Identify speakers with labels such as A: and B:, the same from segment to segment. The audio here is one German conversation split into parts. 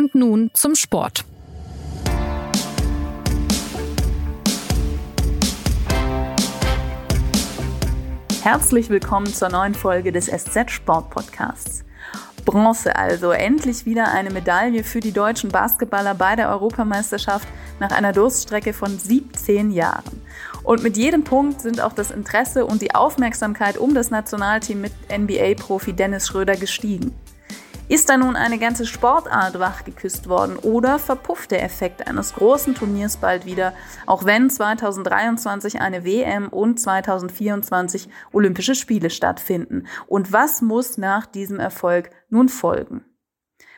A: Und nun zum Sport.
B: Herzlich willkommen zur neuen Folge des SZ Sport Podcasts. Bronze also, endlich wieder eine Medaille für die deutschen Basketballer bei der Europameisterschaft nach einer Durststrecke von 17 Jahren. Und mit jedem Punkt sind auch das Interesse und die Aufmerksamkeit um das Nationalteam mit NBA-Profi Dennis Schröder gestiegen. Ist da nun eine ganze Sportart wachgeküsst worden oder verpufft der Effekt eines großen Turniers bald wieder, auch wenn 2023 eine WM und 2024 Olympische Spiele stattfinden? Und was muss nach diesem Erfolg nun folgen?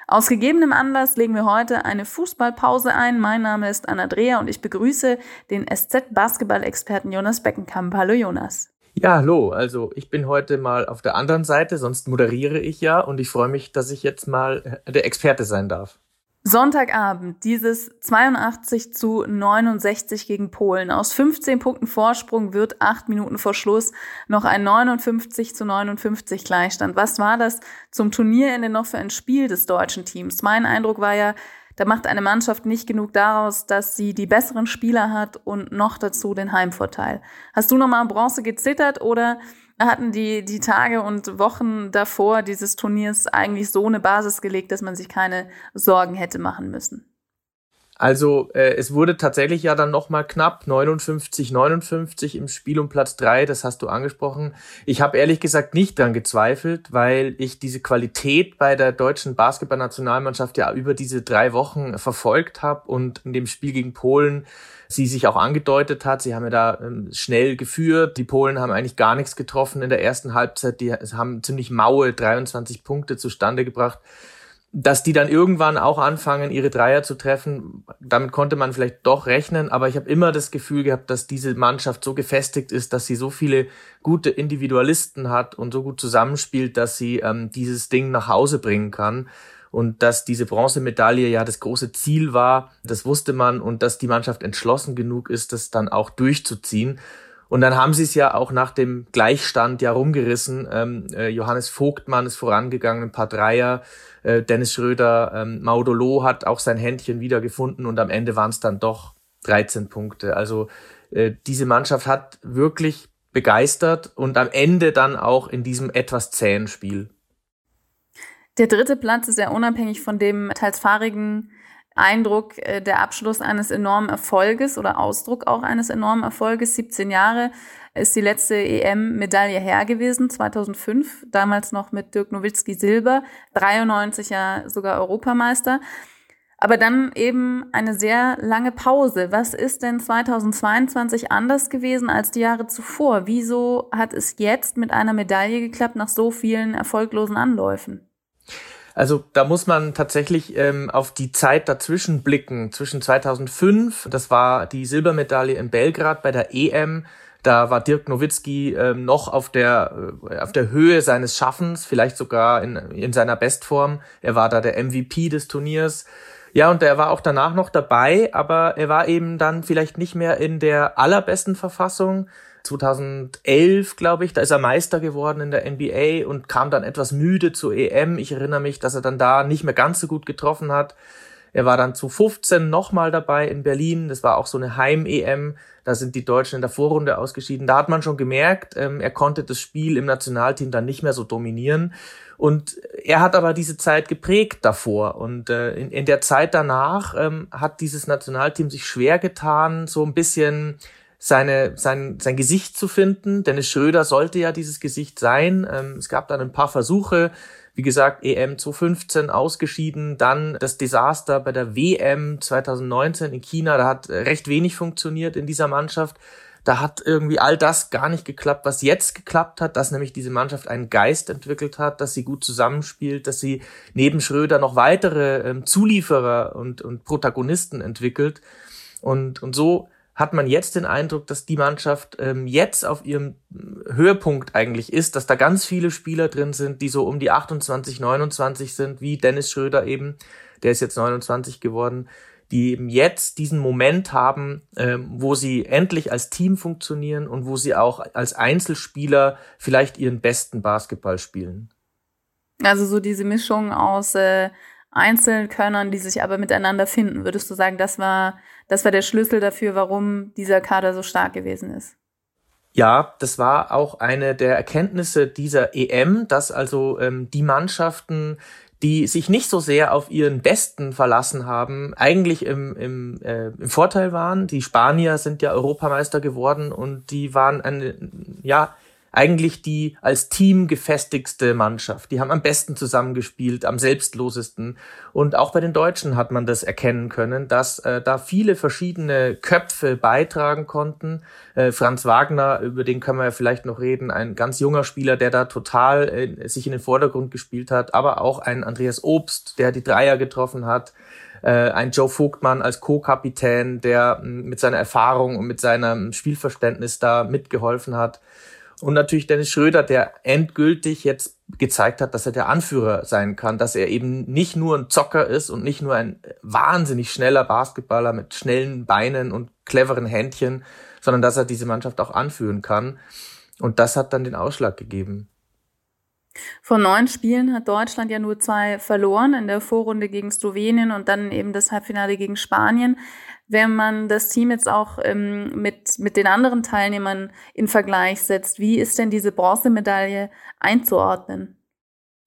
B: Aus gegebenem Anlass legen wir heute eine Fußballpause ein. Mein Name ist Anna Dreher und ich begrüße den SZ-Basketball-Experten Jonas Beckenkamp. Hallo Jonas.
C: Ja, hallo. Also ich bin heute mal auf der anderen Seite, sonst moderiere ich ja und ich freue mich, dass ich jetzt mal der Experte sein darf.
B: Sonntagabend, dieses 82 zu 69 gegen Polen. Aus 15 Punkten Vorsprung wird acht Minuten vor Schluss noch ein 59 zu 59 Gleichstand. Was war das zum Turnierende noch für ein Spiel des deutschen Teams? Mein Eindruck war ja, da macht eine Mannschaft nicht genug daraus, dass sie die besseren Spieler hat und noch dazu den Heimvorteil. Hast du nochmal Bronze gezittert oder hatten die, die Tage und Wochen davor dieses Turniers eigentlich so eine Basis gelegt, dass man sich keine Sorgen hätte machen müssen?
C: Also äh, es wurde tatsächlich ja dann nochmal knapp 59, 59 im Spiel um Platz drei. das hast du angesprochen. Ich habe ehrlich gesagt nicht dran gezweifelt, weil ich diese Qualität bei der deutschen Basketballnationalmannschaft ja über diese drei Wochen verfolgt habe und in dem Spiel gegen Polen sie sich auch angedeutet hat. Sie haben ja da ähm, schnell geführt. Die Polen haben eigentlich gar nichts getroffen in der ersten Halbzeit. Die haben ziemlich maue 23 Punkte zustande gebracht dass die dann irgendwann auch anfangen, ihre Dreier zu treffen, damit konnte man vielleicht doch rechnen, aber ich habe immer das Gefühl gehabt, dass diese Mannschaft so gefestigt ist, dass sie so viele gute Individualisten hat und so gut zusammenspielt, dass sie ähm, dieses Ding nach Hause bringen kann. Und dass diese Bronzemedaille ja das große Ziel war, das wusste man und dass die Mannschaft entschlossen genug ist, das dann auch durchzuziehen. Und dann haben sie es ja auch nach dem Gleichstand ja rumgerissen. Ähm, äh, Johannes Vogtmann ist vorangegangen, ein paar Dreier. Äh, Dennis Schröder, ähm, Maudolo hat auch sein Händchen wiedergefunden und am Ende waren es dann doch 13 Punkte. Also äh, diese Mannschaft hat wirklich begeistert und am Ende dann auch in diesem etwas zähen Spiel.
B: Der dritte Platz ist ja unabhängig von dem teils fahrigen Eindruck äh, der Abschluss eines enormen Erfolges oder Ausdruck auch eines enormen Erfolges. 17 Jahre ist die letzte EM-Medaille her gewesen, 2005, damals noch mit Dirk Nowitzki Silber, 93 ja sogar Europameister. Aber dann eben eine sehr lange Pause. Was ist denn 2022 anders gewesen als die Jahre zuvor? Wieso hat es jetzt mit einer Medaille geklappt nach so vielen erfolglosen Anläufen?
C: Also da muss man tatsächlich ähm, auf die Zeit dazwischen blicken. Zwischen 2005, das war die Silbermedaille in Belgrad bei der EM, da war Dirk Nowitzki ähm, noch auf der, äh, auf der Höhe seines Schaffens, vielleicht sogar in, in seiner Bestform. Er war da der MVP des Turniers. Ja, und er war auch danach noch dabei, aber er war eben dann vielleicht nicht mehr in der allerbesten Verfassung. 2011, glaube ich, da ist er Meister geworden in der NBA und kam dann etwas müde zur EM. Ich erinnere mich, dass er dann da nicht mehr ganz so gut getroffen hat. Er war dann zu 15 nochmal dabei in Berlin. Das war auch so eine Heim-EM. Da sind die Deutschen in der Vorrunde ausgeschieden. Da hat man schon gemerkt, ähm, er konnte das Spiel im Nationalteam dann nicht mehr so dominieren. Und er hat aber diese Zeit geprägt davor. Und äh, in, in der Zeit danach ähm, hat dieses Nationalteam sich schwer getan, so ein bisschen seine, sein, sein Gesicht zu finden. Dennis Schröder sollte ja dieses Gesicht sein. Ähm, es gab dann ein paar Versuche. Wie gesagt, EM 2015 ausgeschieden, dann das Desaster bei der WM 2019 in China, da hat recht wenig funktioniert in dieser Mannschaft. Da hat irgendwie all das gar nicht geklappt, was jetzt geklappt hat, dass nämlich diese Mannschaft einen Geist entwickelt hat, dass sie gut zusammenspielt, dass sie neben Schröder noch weitere ähm, Zulieferer und, und Protagonisten entwickelt. Und, und so hat man jetzt den Eindruck, dass die Mannschaft ähm, jetzt auf ihrem Höhepunkt eigentlich ist, dass da ganz viele Spieler drin sind, die so um die 28, 29 sind, wie Dennis Schröder eben, der ist jetzt 29 geworden, die eben jetzt diesen Moment haben, ähm, wo sie endlich als Team funktionieren und wo sie auch als Einzelspieler vielleicht ihren besten Basketball spielen.
B: Also so diese Mischung aus äh, Einzelkönnern, die sich aber miteinander finden. Würdest du sagen, das war, das war der Schlüssel dafür, warum dieser Kader so stark gewesen ist?
C: Ja, das war auch eine der Erkenntnisse dieser EM, dass also ähm, die Mannschaften, die sich nicht so sehr auf ihren Besten verlassen haben, eigentlich im, im, äh, im Vorteil waren. Die Spanier sind ja Europameister geworden und die waren eine, ja, eigentlich die als Team gefestigste Mannschaft. Die haben am besten zusammengespielt, am selbstlosesten. Und auch bei den Deutschen hat man das erkennen können, dass äh, da viele verschiedene Köpfe beitragen konnten. Äh, Franz Wagner, über den können wir ja vielleicht noch reden, ein ganz junger Spieler, der da total äh, sich in den Vordergrund gespielt hat, aber auch ein Andreas Obst, der die Dreier getroffen hat äh, ein Joe Vogtmann als Co-Kapitän, der mit seiner Erfahrung und mit seinem Spielverständnis da mitgeholfen hat. Und natürlich Dennis Schröder, der endgültig jetzt gezeigt hat, dass er der Anführer sein kann, dass er eben nicht nur ein Zocker ist und nicht nur ein wahnsinnig schneller Basketballer mit schnellen Beinen und cleveren Händchen, sondern dass er diese Mannschaft auch anführen kann. Und das hat dann den Ausschlag gegeben.
B: Von neun Spielen hat Deutschland ja nur zwei verloren, in der Vorrunde gegen Slowenien und dann eben das Halbfinale gegen Spanien. Wenn man das Team jetzt auch ähm, mit, mit den anderen Teilnehmern in Vergleich setzt, wie ist denn diese Bronzemedaille einzuordnen?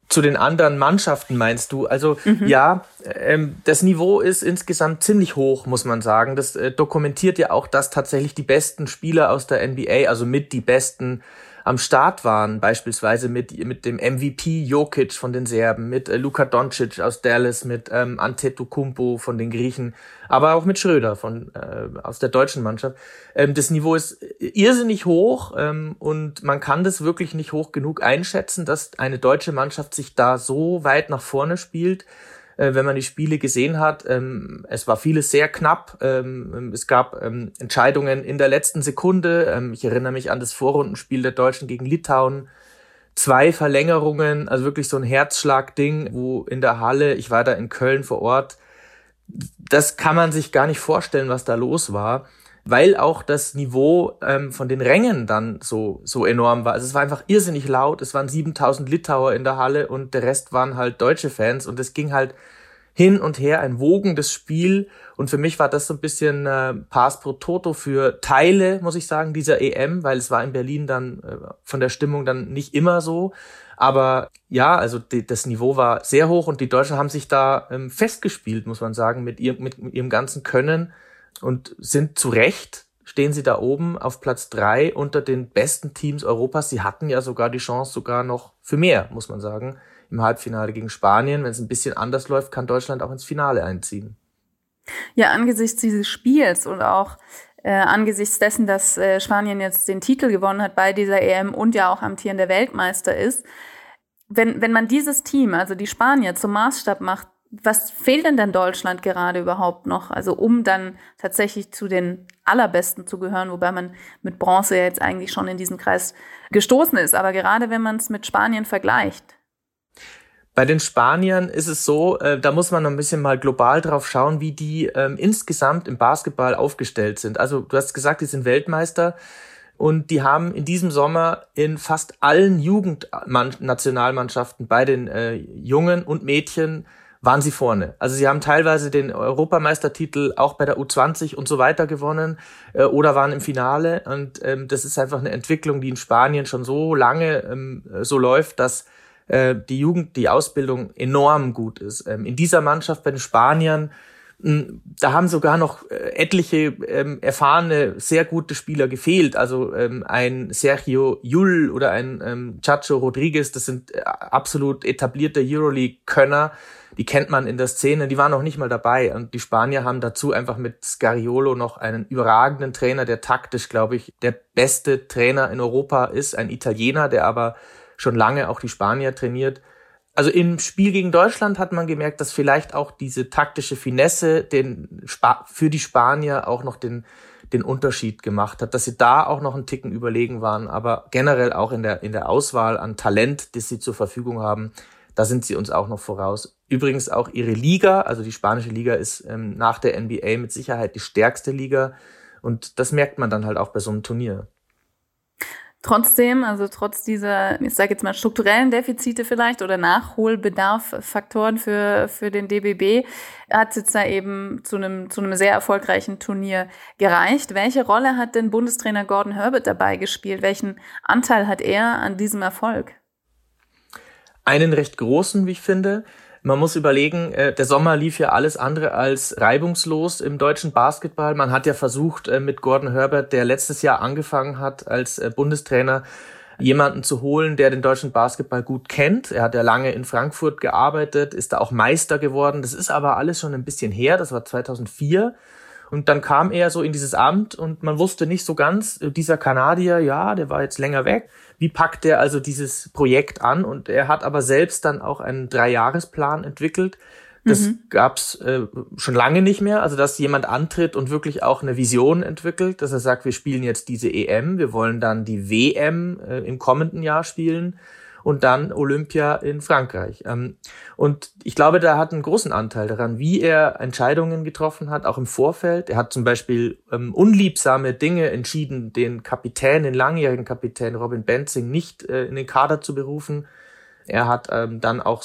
C: Zu den anderen Mannschaften meinst du? Also mhm. ja, ähm, das Niveau ist insgesamt ziemlich hoch, muss man sagen. Das äh, dokumentiert ja auch, dass tatsächlich die besten Spieler aus der NBA, also mit die besten am Start waren, beispielsweise mit, mit dem MVP Jokic von den Serben, mit äh, Luka Doncic aus Dallas, mit ähm, Antetokounmpo von den Griechen, aber auch mit Schröder von äh, aus der deutschen Mannschaft. Ähm, das Niveau ist irrsinnig hoch ähm, und man kann das wirklich nicht hoch genug einschätzen, dass eine deutsche Mannschaft sich da so weit nach vorne spielt äh, wenn man die Spiele gesehen hat. Ähm, es war vieles sehr knapp. Ähm, es gab ähm, Entscheidungen in der letzten Sekunde. Ähm, ich erinnere mich an das Vorrundenspiel der Deutschen gegen Litauen. Zwei Verlängerungen, also wirklich so ein Herzschlag-Ding, wo in der Halle, ich war da in Köln vor Ort, das kann man sich gar nicht vorstellen, was da los war weil auch das Niveau ähm, von den Rängen dann so, so enorm war. Also es war einfach irrsinnig laut. Es waren 7000 Litauer in der Halle und der Rest waren halt deutsche Fans und es ging halt hin und her, ein wogendes Spiel. Und für mich war das so ein bisschen äh, Pass pro Toto für Teile, muss ich sagen, dieser EM, weil es war in Berlin dann äh, von der Stimmung dann nicht immer so. Aber ja, also die, das Niveau war sehr hoch und die Deutschen haben sich da ähm, festgespielt, muss man sagen, mit, ihr, mit, mit ihrem ganzen Können und sind zu Recht, stehen sie da oben auf Platz drei unter den besten Teams Europas. Sie hatten ja sogar die Chance sogar noch für mehr, muss man sagen, im Halbfinale gegen Spanien. Wenn es ein bisschen anders läuft, kann Deutschland auch ins Finale einziehen.
B: Ja, angesichts dieses Spiels und auch äh, angesichts dessen, dass äh, Spanien jetzt den Titel gewonnen hat bei dieser EM und ja auch amtierender Weltmeister ist, wenn, wenn man dieses Team, also die Spanier, zum Maßstab macht, was fehlt denn dann Deutschland gerade überhaupt noch? Also um dann tatsächlich zu den allerbesten zu gehören, wobei man mit Bronze jetzt eigentlich schon in diesen Kreis gestoßen ist. Aber gerade wenn man es mit Spanien vergleicht.
C: Bei den Spaniern ist es so, äh, da muss man noch ein bisschen mal global drauf schauen, wie die ähm, insgesamt im Basketball aufgestellt sind. Also du hast gesagt, die sind Weltmeister und die haben in diesem Sommer in fast allen Jugendnationalmannschaften bei den äh, Jungen und Mädchen waren sie vorne. Also sie haben teilweise den Europameistertitel auch bei der U20 und so weiter gewonnen äh, oder waren im Finale. Und ähm, das ist einfach eine Entwicklung, die in Spanien schon so lange ähm, so läuft, dass äh, die Jugend, die Ausbildung enorm gut ist. Ähm, in dieser Mannschaft bei den Spaniern da haben sogar noch äh, etliche ähm, erfahrene, sehr gute Spieler gefehlt. Also ähm, ein Sergio Yul oder ein ähm, Chacho Rodriguez, das sind äh, absolut etablierte Euroleague-Könner, die kennt man in der Szene, die waren noch nicht mal dabei. Und die Spanier haben dazu einfach mit Scariolo noch einen überragenden Trainer, der taktisch, glaube ich, der beste Trainer in Europa ist. Ein Italiener, der aber schon lange auch die Spanier trainiert. Also im Spiel gegen Deutschland hat man gemerkt, dass vielleicht auch diese taktische Finesse den Sp für die Spanier auch noch den, den Unterschied gemacht hat, dass sie da auch noch einen Ticken überlegen waren, aber generell auch in der, in der Auswahl an Talent, das sie zur Verfügung haben, da sind sie uns auch noch voraus. Übrigens auch ihre Liga, also die spanische Liga ist ähm, nach der NBA mit Sicherheit die stärkste Liga und das merkt man dann halt auch bei so einem Turnier.
B: Trotzdem, also trotz dieser, ich sage jetzt mal strukturellen Defizite vielleicht oder Nachholbedarf-Faktoren für, für den DBB, hat es da eben zu einem, zu einem sehr erfolgreichen Turnier gereicht. Welche Rolle hat denn Bundestrainer Gordon Herbert dabei gespielt? Welchen Anteil hat er an diesem Erfolg?
C: Einen recht großen, wie ich finde. Man muss überlegen, äh, der Sommer lief ja alles andere als reibungslos im deutschen Basketball. Man hat ja versucht, äh, mit Gordon Herbert, der letztes Jahr angefangen hat als äh, Bundestrainer, jemanden zu holen, der den deutschen Basketball gut kennt. Er hat ja lange in Frankfurt gearbeitet, ist da auch Meister geworden. Das ist aber alles schon ein bisschen her. Das war 2004. Und dann kam er so in dieses Amt und man wusste nicht so ganz, äh, dieser Kanadier, ja, der war jetzt länger weg. Wie packt er also dieses Projekt an? Und er hat aber selbst dann auch einen Dreijahresplan entwickelt. Das mhm. gab's äh, schon lange nicht mehr. Also, dass jemand antritt und wirklich auch eine Vision entwickelt, dass er sagt, wir spielen jetzt diese EM, wir wollen dann die WM äh, im kommenden Jahr spielen und dann Olympia in Frankreich. Ähm, und ich glaube, da hat einen großen Anteil daran, wie er Entscheidungen getroffen hat, auch im Vorfeld. Er hat zum Beispiel ähm, unliebsame Dinge entschieden, den Kapitän, den langjährigen Kapitän Robin Benzing nicht äh, in den Kader zu berufen. Er hat ähm, dann auch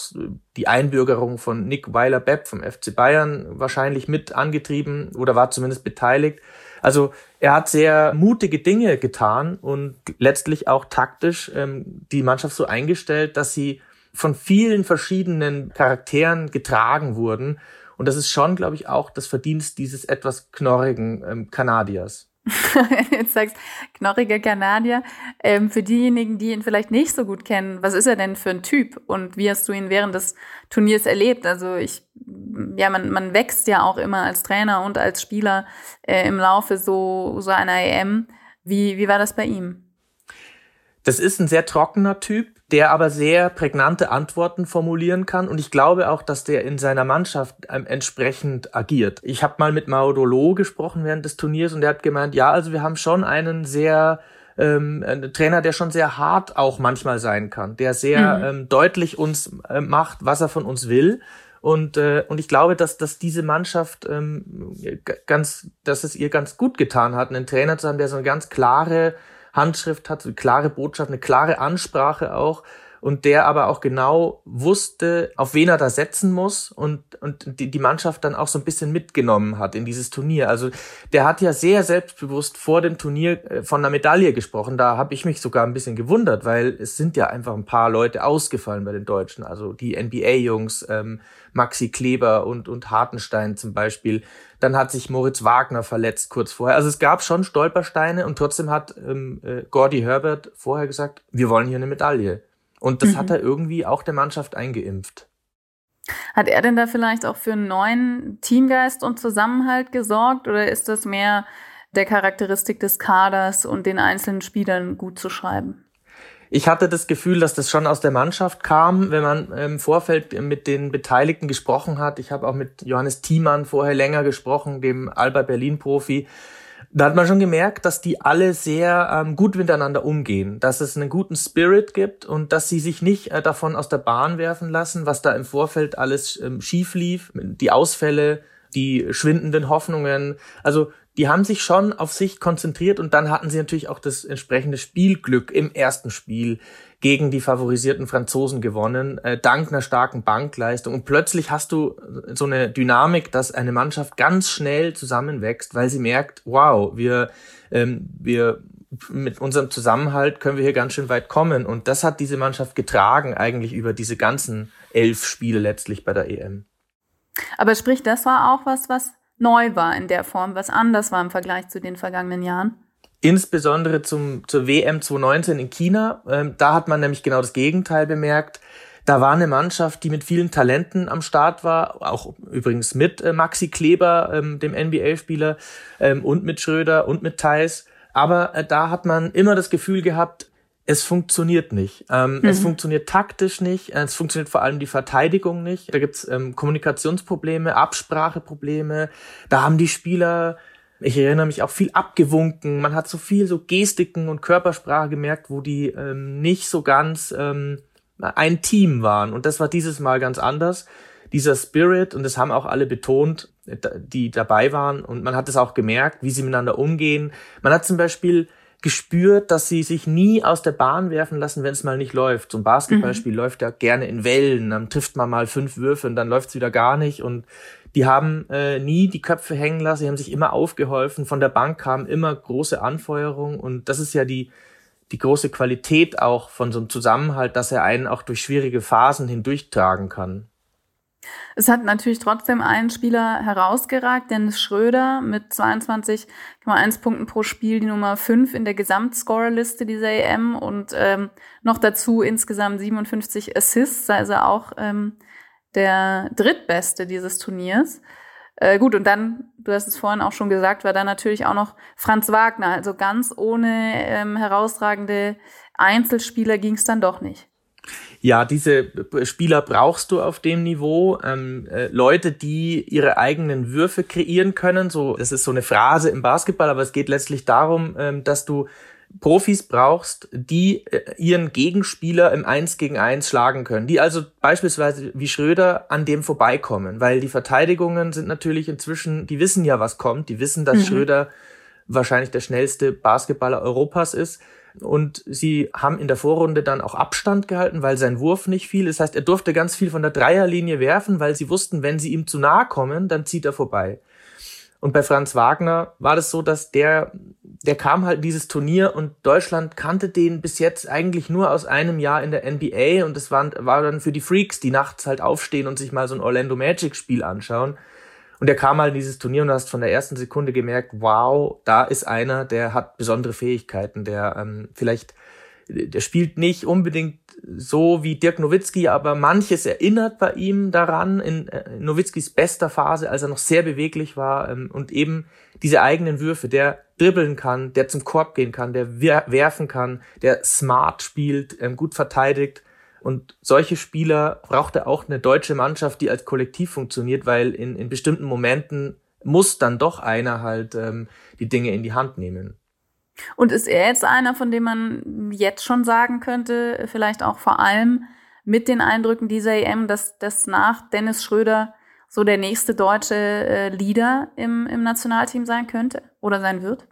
C: die Einbürgerung von Nick Weiler-Bepp vom FC Bayern wahrscheinlich mit angetrieben oder war zumindest beteiligt. Also er hat sehr mutige Dinge getan und letztlich auch taktisch ähm, die Mannschaft so eingestellt, dass sie von vielen verschiedenen Charakteren getragen wurden. Und das ist schon, glaube ich, auch das Verdienst dieses etwas knorrigen ähm, Kanadiers.
B: Jetzt sagst knorriger Kanadier. Ähm, für diejenigen, die ihn vielleicht nicht so gut kennen, was ist er denn für ein Typ und wie hast du ihn während des Turniers erlebt? Also ich, ja, man, man wächst ja auch immer als Trainer und als Spieler äh, im Laufe so, so einer EM. Wie, wie war das bei ihm?
C: Das ist ein sehr trockener Typ, der aber sehr prägnante Antworten formulieren kann. Und ich glaube auch, dass der in seiner Mannschaft ähm, entsprechend agiert. Ich habe mal mit Maudolo gesprochen während des Turniers und der hat gemeint, ja, also wir haben schon einen sehr ähm, einen Trainer, der schon sehr hart auch manchmal sein kann, der sehr mhm. ähm, deutlich uns äh, macht, was er von uns will. Und, äh, und ich glaube, dass, dass diese Mannschaft ähm, ganz, dass es ihr ganz gut getan hat, einen Trainer zu haben, der so eine ganz klare Handschrift hat, eine klare Botschaft, eine klare Ansprache auch und der aber auch genau wusste, auf wen er da setzen muss und, und die, die Mannschaft dann auch so ein bisschen mitgenommen hat in dieses Turnier. Also der hat ja sehr selbstbewusst vor dem Turnier äh, von einer Medaille gesprochen. Da habe ich mich sogar ein bisschen gewundert, weil es sind ja einfach ein paar Leute ausgefallen bei den Deutschen. Also die NBA-Jungs, ähm, Maxi Kleber und, und Hartenstein zum Beispiel. Dann hat sich Moritz Wagner verletzt kurz vorher. Also es gab schon Stolpersteine und trotzdem hat ähm, äh, Gordy Herbert vorher gesagt, wir wollen hier eine Medaille. Und das mhm. hat er irgendwie auch der Mannschaft eingeimpft.
B: Hat er denn da vielleicht auch für einen neuen Teamgeist und Zusammenhalt gesorgt oder ist das mehr der Charakteristik des Kaders und den einzelnen Spielern gut zu schreiben?
C: Ich hatte das Gefühl, dass das schon aus der Mannschaft kam, wenn man im Vorfeld mit den Beteiligten gesprochen hat. Ich habe auch mit Johannes Thiemann vorher länger gesprochen, dem Alba Berlin Profi. Da hat man schon gemerkt, dass die alle sehr ähm, gut miteinander umgehen, dass es einen guten Spirit gibt und dass sie sich nicht äh, davon aus der Bahn werfen lassen, was da im Vorfeld alles ähm, schief lief, die Ausfälle, die schwindenden Hoffnungen. Also die haben sich schon auf sich konzentriert und dann hatten sie natürlich auch das entsprechende Spielglück im ersten Spiel gegen die favorisierten Franzosen gewonnen, äh, dank einer starken Bankleistung. Und plötzlich hast du so eine Dynamik, dass eine Mannschaft ganz schnell zusammenwächst, weil sie merkt, wow, wir, ähm, wir mit unserem Zusammenhalt können wir hier ganz schön weit kommen. Und das hat diese Mannschaft getragen, eigentlich über diese ganzen elf Spiele letztlich bei der EM.
B: Aber sprich, das war auch was, was neu war in der Form, was anders war im Vergleich zu den vergangenen Jahren?
C: Insbesondere zum, zur WM 2019 in China. Ähm, da hat man nämlich genau das Gegenteil bemerkt. Da war eine Mannschaft, die mit vielen Talenten am Start war, auch übrigens mit äh, Maxi Kleber, ähm, dem NBA-Spieler, ähm, und mit Schröder und mit Thais. Aber äh, da hat man immer das Gefühl gehabt, es funktioniert nicht. Ähm, mhm. Es funktioniert taktisch nicht, es funktioniert vor allem die Verteidigung nicht. Da gibt's ähm, Kommunikationsprobleme, Abspracheprobleme. Da haben die Spieler ich erinnere mich auch viel abgewunken. Man hat so viel so Gestiken und Körpersprache gemerkt, wo die ähm, nicht so ganz ähm, ein Team waren. Und das war dieses Mal ganz anders. Dieser Spirit, und das haben auch alle betont, die dabei waren. Und man hat es auch gemerkt, wie sie miteinander umgehen. Man hat zum Beispiel gespürt, dass sie sich nie aus der Bahn werfen lassen, wenn es mal nicht läuft. So ein Basketballspiel mhm. läuft ja gerne in Wellen, dann trifft man mal fünf Würfe und dann läuft es wieder gar nicht. Und die haben äh, nie die Köpfe hängen lassen, sie haben sich immer aufgeholfen. Von der Bank kam immer große Anfeuerung und das ist ja die, die große Qualität auch von so einem Zusammenhalt, dass er einen auch durch schwierige Phasen hindurchtragen kann.
B: Es hat natürlich trotzdem einen Spieler herausgeragt, Dennis Schröder mit 22,1 Punkten pro Spiel, die Nummer 5 in der Gesamtscorerliste dieser EM und ähm, noch dazu insgesamt 57 Assists, also auch ähm, der drittbeste dieses Turniers. Äh, gut, und dann, du hast es vorhin auch schon gesagt, war da natürlich auch noch Franz Wagner. Also ganz ohne ähm, herausragende Einzelspieler ging es dann doch nicht.
C: Ja, diese Spieler brauchst du auf dem Niveau. Ähm, äh, Leute, die ihre eigenen Würfe kreieren können. So, das ist so eine Phrase im Basketball, aber es geht letztlich darum, ähm, dass du Profis brauchst, die äh, ihren Gegenspieler im Eins gegen Eins schlagen können. Die also beispielsweise wie Schröder an dem vorbeikommen, weil die Verteidigungen sind natürlich inzwischen, die wissen ja, was kommt. Die wissen, dass mhm. Schröder wahrscheinlich der schnellste Basketballer Europas ist und sie haben in der Vorrunde dann auch Abstand gehalten, weil sein Wurf nicht fiel. Das heißt, er durfte ganz viel von der Dreierlinie werfen, weil sie wussten, wenn sie ihm zu nahe kommen, dann zieht er vorbei. Und bei Franz Wagner war das so, dass der, der kam halt dieses Turnier und Deutschland kannte den bis jetzt eigentlich nur aus einem Jahr in der NBA und das war, war dann für die Freaks, die nachts halt aufstehen und sich mal so ein Orlando Magic Spiel anschauen. Und er kam halt in dieses Turnier und du hast von der ersten Sekunde gemerkt, wow, da ist einer, der hat besondere Fähigkeiten, der ähm, vielleicht, der spielt nicht unbedingt so wie Dirk Nowitzki, aber manches erinnert bei ihm daran, in, äh, in Nowitzkis bester Phase, als er noch sehr beweglich war ähm, und eben diese eigenen Würfe, der dribbeln kann, der zum Korb gehen kann, der werfen kann, der smart spielt, ähm, gut verteidigt und solche Spieler braucht er auch eine deutsche Mannschaft, die als Kollektiv funktioniert, weil in, in bestimmten Momenten muss dann doch einer halt ähm, die Dinge in die Hand nehmen.
B: Und ist er jetzt einer, von dem man jetzt schon sagen könnte, vielleicht auch vor allem mit den Eindrücken dieser EM, dass das nach Dennis Schröder so der nächste deutsche äh, Leader im, im Nationalteam sein könnte oder sein wird?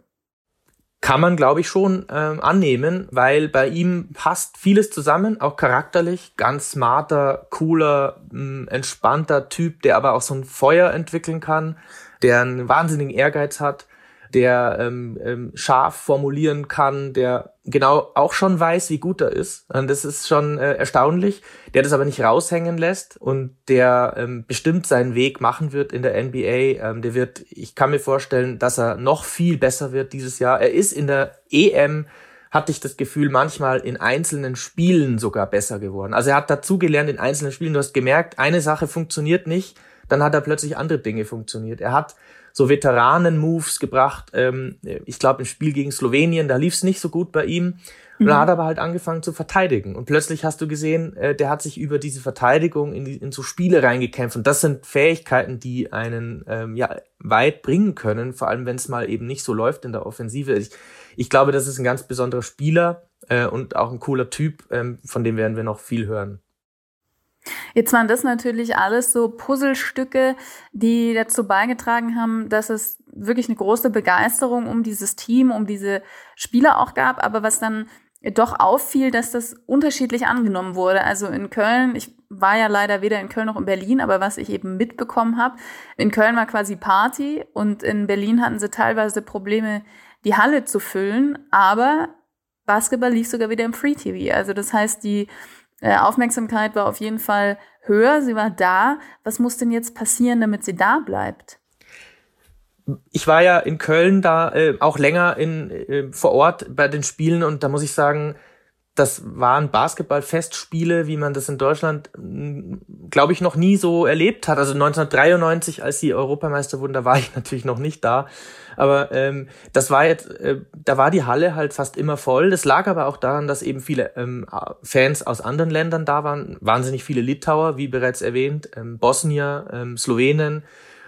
C: Kann man, glaube ich, schon ähm, annehmen, weil bei ihm passt vieles zusammen, auch charakterlich. Ganz smarter, cooler, mh, entspannter Typ, der aber auch so ein Feuer entwickeln kann, der einen wahnsinnigen Ehrgeiz hat der ähm, ähm, scharf formulieren kann, der genau auch schon weiß, wie gut er ist. Und das ist schon äh, erstaunlich. Der das aber nicht raushängen lässt und der ähm, bestimmt seinen Weg machen wird in der NBA. Ähm, der wird, ich kann mir vorstellen, dass er noch viel besser wird dieses Jahr. Er ist in der EM hatte ich das Gefühl, manchmal in einzelnen Spielen sogar besser geworden. Also er hat dazugelernt in einzelnen Spielen. Du hast gemerkt, eine Sache funktioniert nicht, dann hat er plötzlich andere Dinge funktioniert. Er hat so Veteranen-Moves gebracht. Ähm, ich glaube, im Spiel gegen Slowenien, da lief es nicht so gut bei ihm. Und mhm. er hat aber halt angefangen zu verteidigen. Und plötzlich hast du gesehen, äh, der hat sich über diese Verteidigung in, die, in so Spiele reingekämpft. Und das sind Fähigkeiten, die einen ähm, ja weit bringen können, vor allem wenn es mal eben nicht so läuft in der Offensive. Ich, ich glaube, das ist ein ganz besonderer Spieler äh, und auch ein cooler Typ, ähm, von dem werden wir noch viel hören.
B: Jetzt waren das natürlich alles so Puzzlestücke, die dazu beigetragen haben, dass es wirklich eine große Begeisterung um dieses Team, um diese Spieler auch gab, aber was dann doch auffiel, dass das unterschiedlich angenommen wurde. Also in Köln, ich war ja leider weder in Köln noch in Berlin, aber was ich eben mitbekommen habe, in Köln war quasi Party und in Berlin hatten sie teilweise Probleme, die Halle zu füllen, aber Basketball lief sogar wieder im Free TV. Also das heißt, die äh, Aufmerksamkeit war auf jeden Fall höher, sie war da. Was muss denn jetzt passieren, damit sie da bleibt?
C: Ich war ja in Köln da äh, auch länger in, äh, vor Ort bei den Spielen und da muss ich sagen, das waren Basketballfestspiele, wie man das in Deutschland, glaube ich, noch nie so erlebt hat. Also 1993, als sie Europameister wurden, da war ich natürlich noch nicht da. Aber ähm, das war jetzt, äh, da war die Halle halt fast immer voll. Das lag aber auch daran, dass eben viele ähm, Fans aus anderen Ländern da waren. Wahnsinnig viele Litauer, wie bereits erwähnt, ähm, Bosnier, ähm, Slowenen.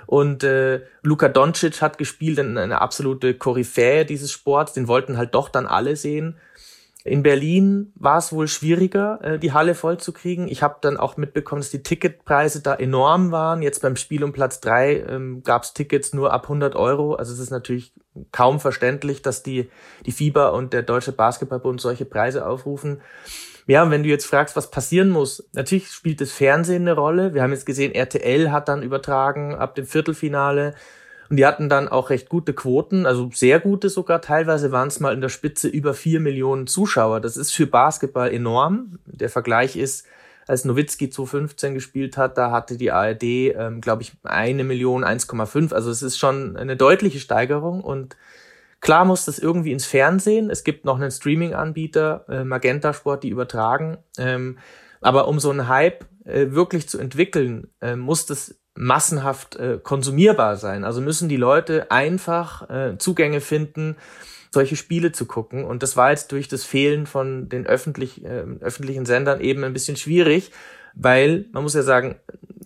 C: Und äh, Luka Doncic hat gespielt, eine absolute Koryphäe dieses Sports. Den wollten halt doch dann alle sehen. In Berlin war es wohl schwieriger, äh, die Halle voll zu kriegen. Ich habe dann auch mitbekommen, dass die Ticketpreise da enorm waren. Jetzt beim Spiel um Platz drei ähm, gab es Tickets nur ab 100 Euro. Also es ist natürlich kaum verständlich, dass die, die FIBA und der Deutsche Basketballbund solche Preise aufrufen. Ja, und wenn du jetzt fragst, was passieren muss, natürlich spielt das Fernsehen eine Rolle. Wir haben jetzt gesehen, RTL hat dann übertragen ab dem Viertelfinale. Und die hatten dann auch recht gute Quoten, also sehr gute sogar. Teilweise waren es mal in der Spitze über vier Millionen Zuschauer. Das ist für Basketball enorm. Der Vergleich ist, als Nowitzki 2015 gespielt hat, da hatte die ARD, ähm, glaube ich, eine Million, 1,5. Also es ist schon eine deutliche Steigerung und klar muss das irgendwie ins Fernsehen. Es gibt noch einen Streaming-Anbieter, äh, Magenta Sport, die übertragen. Ähm, aber um so einen Hype äh, wirklich zu entwickeln, äh, muss das massenhaft äh, konsumierbar sein. Also müssen die Leute einfach äh, Zugänge finden, solche Spiele zu gucken. Und das war jetzt durch das Fehlen von den öffentlich, äh, öffentlichen Sendern eben ein bisschen schwierig, weil man muss ja sagen,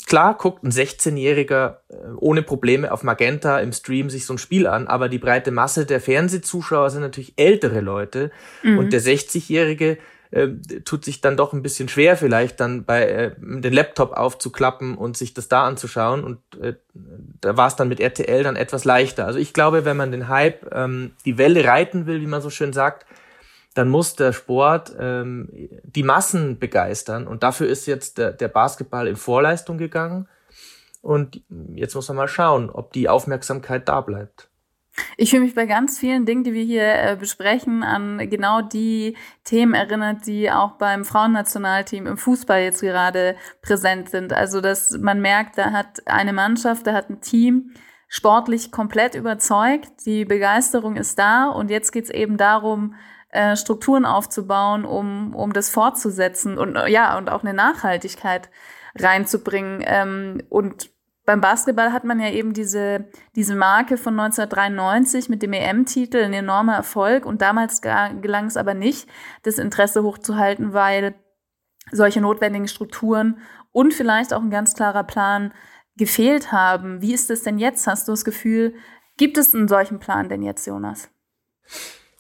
C: klar guckt ein 16-Jähriger äh, ohne Probleme auf Magenta im Stream sich so ein Spiel an, aber die breite Masse der Fernsehzuschauer sind natürlich ältere Leute mhm. und der 60-Jährige äh, tut sich dann doch ein bisschen schwer, vielleicht dann bei äh, den Laptop aufzuklappen und sich das da anzuschauen. Und äh, da war es dann mit RTL dann etwas leichter. Also ich glaube, wenn man den Hype, ähm, die Welle reiten will, wie man so schön sagt, dann muss der Sport ähm, die Massen begeistern. Und dafür ist jetzt der, der Basketball in Vorleistung gegangen. Und jetzt muss man mal schauen, ob die Aufmerksamkeit da bleibt.
B: Ich fühle mich bei ganz vielen Dingen, die wir hier äh, besprechen, an genau die Themen erinnert, die auch beim Frauennationalteam im Fußball jetzt gerade präsent sind. Also, dass man merkt, da hat eine Mannschaft, da hat ein Team sportlich komplett überzeugt, die Begeisterung ist da und jetzt geht es eben darum, äh, Strukturen aufzubauen, um, um das fortzusetzen und ja, und auch eine Nachhaltigkeit reinzubringen. Ähm, und beim Basketball hat man ja eben diese, diese Marke von 1993 mit dem EM-Titel, ein enormer Erfolg. Und damals gelang es aber nicht, das Interesse hochzuhalten, weil solche notwendigen Strukturen und vielleicht auch ein ganz klarer Plan gefehlt haben. Wie ist es denn jetzt? Hast du das Gefühl, gibt es einen solchen Plan denn jetzt, Jonas?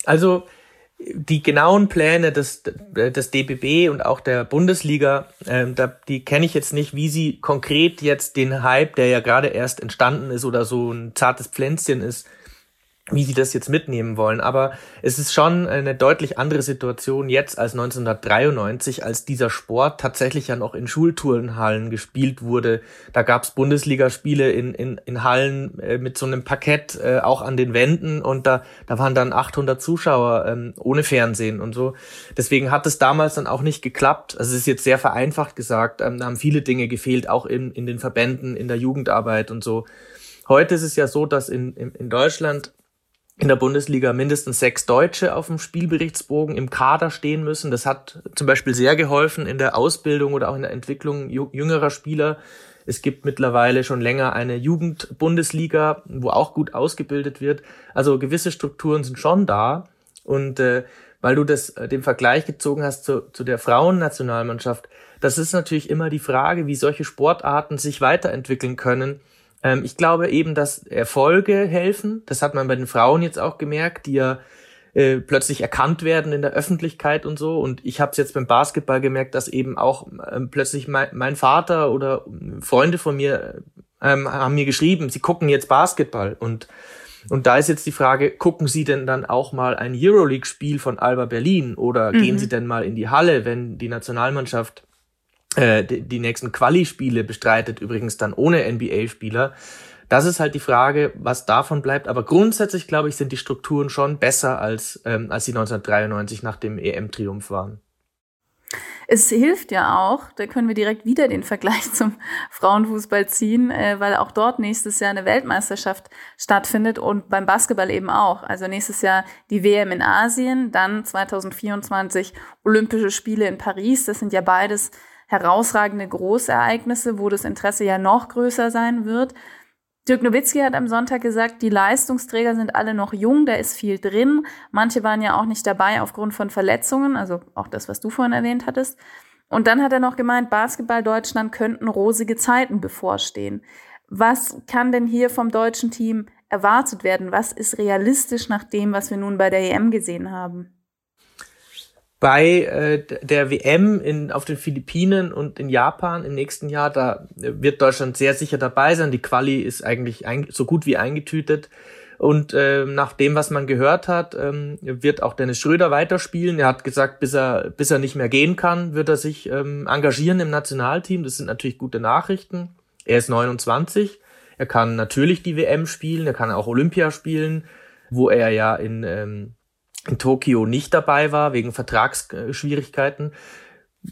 C: Also die genauen Pläne des, des DBB und auch der Bundesliga, äh, da, die kenne ich jetzt nicht, wie sie konkret jetzt den Hype, der ja gerade erst entstanden ist oder so ein zartes Pflänzchen ist, wie sie das jetzt mitnehmen wollen. Aber es ist schon eine deutlich andere Situation jetzt als 1993, als dieser Sport tatsächlich ja noch in Schulturnhallen gespielt wurde. Da gab es Bundesligaspiele in, in, in Hallen äh, mit so einem Parkett äh, auch an den Wänden und da, da waren dann 800 Zuschauer ähm, ohne Fernsehen und so. Deswegen hat es damals dann auch nicht geklappt. Also es ist jetzt sehr vereinfacht gesagt. Ähm, da haben viele Dinge gefehlt, auch in, in den Verbänden, in der Jugendarbeit und so. Heute ist es ja so, dass in, in, in Deutschland in der Bundesliga mindestens sechs Deutsche auf dem Spielberichtsbogen im Kader stehen müssen. Das hat zum Beispiel sehr geholfen in der Ausbildung oder auch in der Entwicklung jüngerer Spieler. Es gibt mittlerweile schon länger eine Jugendbundesliga, wo auch gut ausgebildet wird. Also gewisse Strukturen sind schon da. Und äh, weil du das äh, den Vergleich gezogen hast zu, zu der Frauennationalmannschaft, das ist natürlich immer die Frage, wie solche Sportarten sich weiterentwickeln können ähm, ich glaube eben, dass Erfolge helfen. Das hat man bei den Frauen jetzt auch gemerkt, die ja äh, plötzlich erkannt werden in der Öffentlichkeit und so. Und ich habe es jetzt beim Basketball gemerkt, dass eben auch ähm, plötzlich mein, mein, Vater oder Freunde von mir ähm, haben mir geschrieben, sie gucken jetzt Basketball und und da ist jetzt die Frage, gucken Sie denn dann auch mal ein Euroleague-Spiel von Alba Berlin oder mhm. gehen Sie denn mal in die Halle, wenn die Nationalmannschaft die, die nächsten Quali-Spiele bestreitet, übrigens dann ohne NBA-Spieler. Das ist halt die Frage, was davon bleibt. Aber grundsätzlich, glaube ich, sind die Strukturen schon besser, als, ähm, als die 1993 nach dem EM-Triumph waren.
B: Es hilft ja auch, da können wir direkt wieder den Vergleich zum Frauenfußball ziehen, äh, weil auch dort nächstes Jahr eine Weltmeisterschaft stattfindet und beim Basketball eben auch. Also nächstes Jahr die WM in Asien, dann 2024 Olympische Spiele in Paris. Das sind ja beides herausragende Großereignisse, wo das Interesse ja noch größer sein wird. Dirk Nowitzki hat am Sonntag gesagt, die Leistungsträger sind alle noch jung, da ist viel drin. Manche waren ja auch nicht dabei aufgrund von Verletzungen, also auch das, was du vorhin erwähnt hattest. Und dann hat er noch gemeint, Basketball Deutschland könnten rosige Zeiten bevorstehen. Was kann denn hier vom deutschen Team erwartet werden? Was ist realistisch nach dem, was wir nun bei der EM gesehen haben?
C: Bei äh, der WM in, auf den Philippinen und in Japan im nächsten Jahr, da wird Deutschland sehr sicher dabei sein. Die Quali ist eigentlich ein, so gut wie eingetütet. Und äh, nach dem, was man gehört hat, ähm, wird auch Dennis Schröder weiterspielen. Er hat gesagt, bis er, bis er nicht mehr gehen kann, wird er sich ähm, engagieren im Nationalteam. Das sind natürlich gute Nachrichten. Er ist 29. Er kann natürlich die WM spielen. Er kann auch Olympia spielen, wo er ja in, ähm, in Tokio nicht dabei war, wegen Vertragsschwierigkeiten.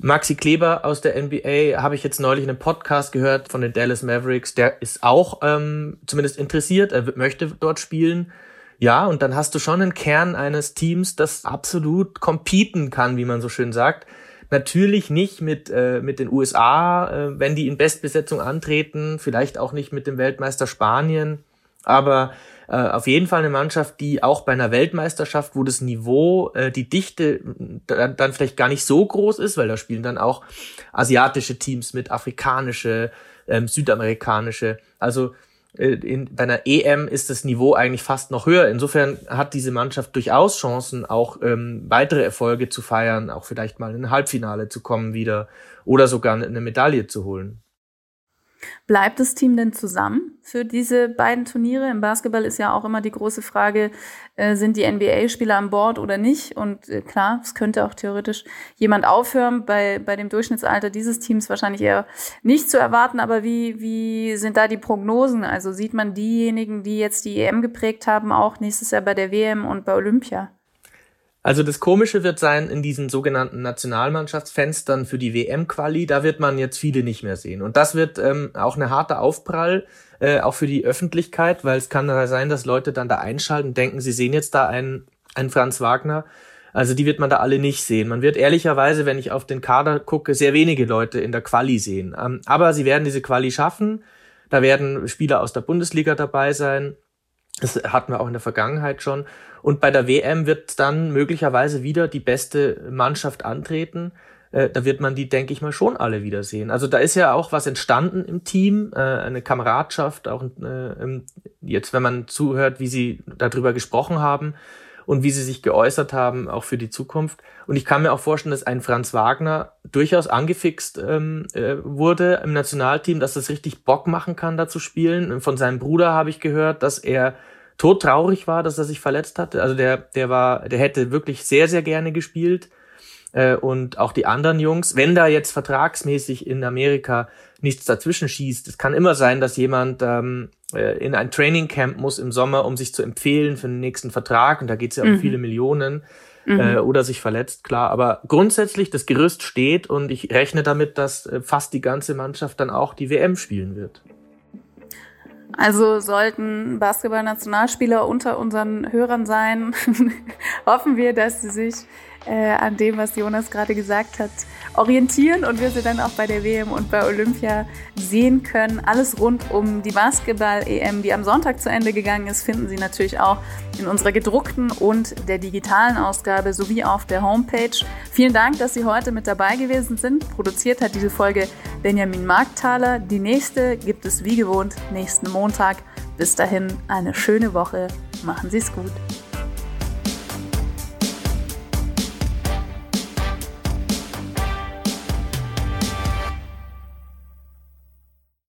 C: Maxi Kleber aus der NBA habe ich jetzt neulich in einem Podcast gehört von den Dallas Mavericks. Der ist auch ähm, zumindest interessiert, er möchte dort spielen. Ja, und dann hast du schon einen Kern eines Teams, das absolut competen kann, wie man so schön sagt. Natürlich nicht mit, äh, mit den USA, äh, wenn die in Bestbesetzung antreten, vielleicht auch nicht mit dem Weltmeister Spanien, aber äh, auf jeden Fall eine Mannschaft, die auch bei einer Weltmeisterschaft, wo das Niveau, äh, die Dichte dann, dann vielleicht gar nicht so groß ist, weil da spielen dann auch asiatische Teams mit, afrikanische, ähm, südamerikanische. Also äh, in, bei einer EM ist das Niveau eigentlich fast noch höher. Insofern hat diese Mannschaft durchaus Chancen, auch ähm, weitere Erfolge zu feiern, auch vielleicht mal in ein Halbfinale zu kommen wieder oder sogar eine Medaille zu holen.
B: Bleibt das Team denn zusammen für diese beiden Turniere? Im Basketball ist ja auch immer die große Frage, äh, sind die NBA-Spieler an Bord oder nicht? Und äh, klar, es könnte auch theoretisch jemand aufhören. Bei, bei dem Durchschnittsalter dieses Teams wahrscheinlich eher nicht zu erwarten. Aber wie, wie sind da die Prognosen? Also sieht man diejenigen, die jetzt die EM geprägt haben, auch nächstes Jahr bei der WM und bei Olympia?
C: Also das Komische wird sein, in diesen sogenannten Nationalmannschaftsfenstern für die WM-Quali, da wird man jetzt viele nicht mehr sehen. Und das wird ähm, auch eine harte Aufprall, äh, auch für die Öffentlichkeit, weil es kann sein, dass Leute dann da einschalten denken, sie sehen jetzt da einen, einen Franz Wagner. Also die wird man da alle nicht sehen. Man wird ehrlicherweise, wenn ich auf den Kader gucke, sehr wenige Leute in der Quali sehen. Ähm, aber sie werden diese Quali schaffen. Da werden Spieler aus der Bundesliga dabei sein. Das hatten wir auch in der Vergangenheit schon. Und bei der WM wird dann möglicherweise wieder die beste Mannschaft antreten. Äh, da wird man die, denke ich mal, schon alle wiedersehen. Also da ist ja auch was entstanden im Team, äh, eine Kameradschaft, auch äh, jetzt, wenn man zuhört, wie sie darüber gesprochen haben und wie sie sich geäußert haben, auch für die Zukunft. Und ich kann mir auch vorstellen, dass ein Franz Wagner durchaus angefixt ähm, äh, wurde im Nationalteam, dass das richtig Bock machen kann, da zu spielen. Von seinem Bruder habe ich gehört, dass er todtraurig war, dass er sich verletzt hatte. Also der, der war, der hätte wirklich sehr, sehr gerne gespielt. Äh, und auch die anderen Jungs, wenn da jetzt vertragsmäßig in Amerika nichts dazwischen schießt, es kann immer sein, dass jemand ähm, äh, in ein Trainingcamp muss im Sommer, um sich zu empfehlen für den nächsten Vertrag. Und da geht es ja um mhm. viele Millionen. Mhm. Äh, oder sich verletzt, klar. Aber grundsätzlich, das Gerüst steht und ich rechne damit, dass äh, fast die ganze Mannschaft dann auch die WM spielen wird.
B: Also sollten Basketball-Nationalspieler unter unseren Hörern sein, hoffen wir, dass sie sich äh, an dem, was Jonas gerade gesagt hat, orientieren und wir sie dann auch bei der WM und bei Olympia sehen können. Alles rund um die Basketball-EM, die am Sonntag zu Ende gegangen ist, finden Sie natürlich auch in unserer gedruckten und der digitalen Ausgabe sowie auf der Homepage. Vielen Dank, dass Sie heute mit dabei gewesen sind. Produziert hat diese Folge Benjamin Markthaler. Die nächste gibt es wie gewohnt nächsten Montag. Bis dahin eine schöne Woche. Machen Sie es gut.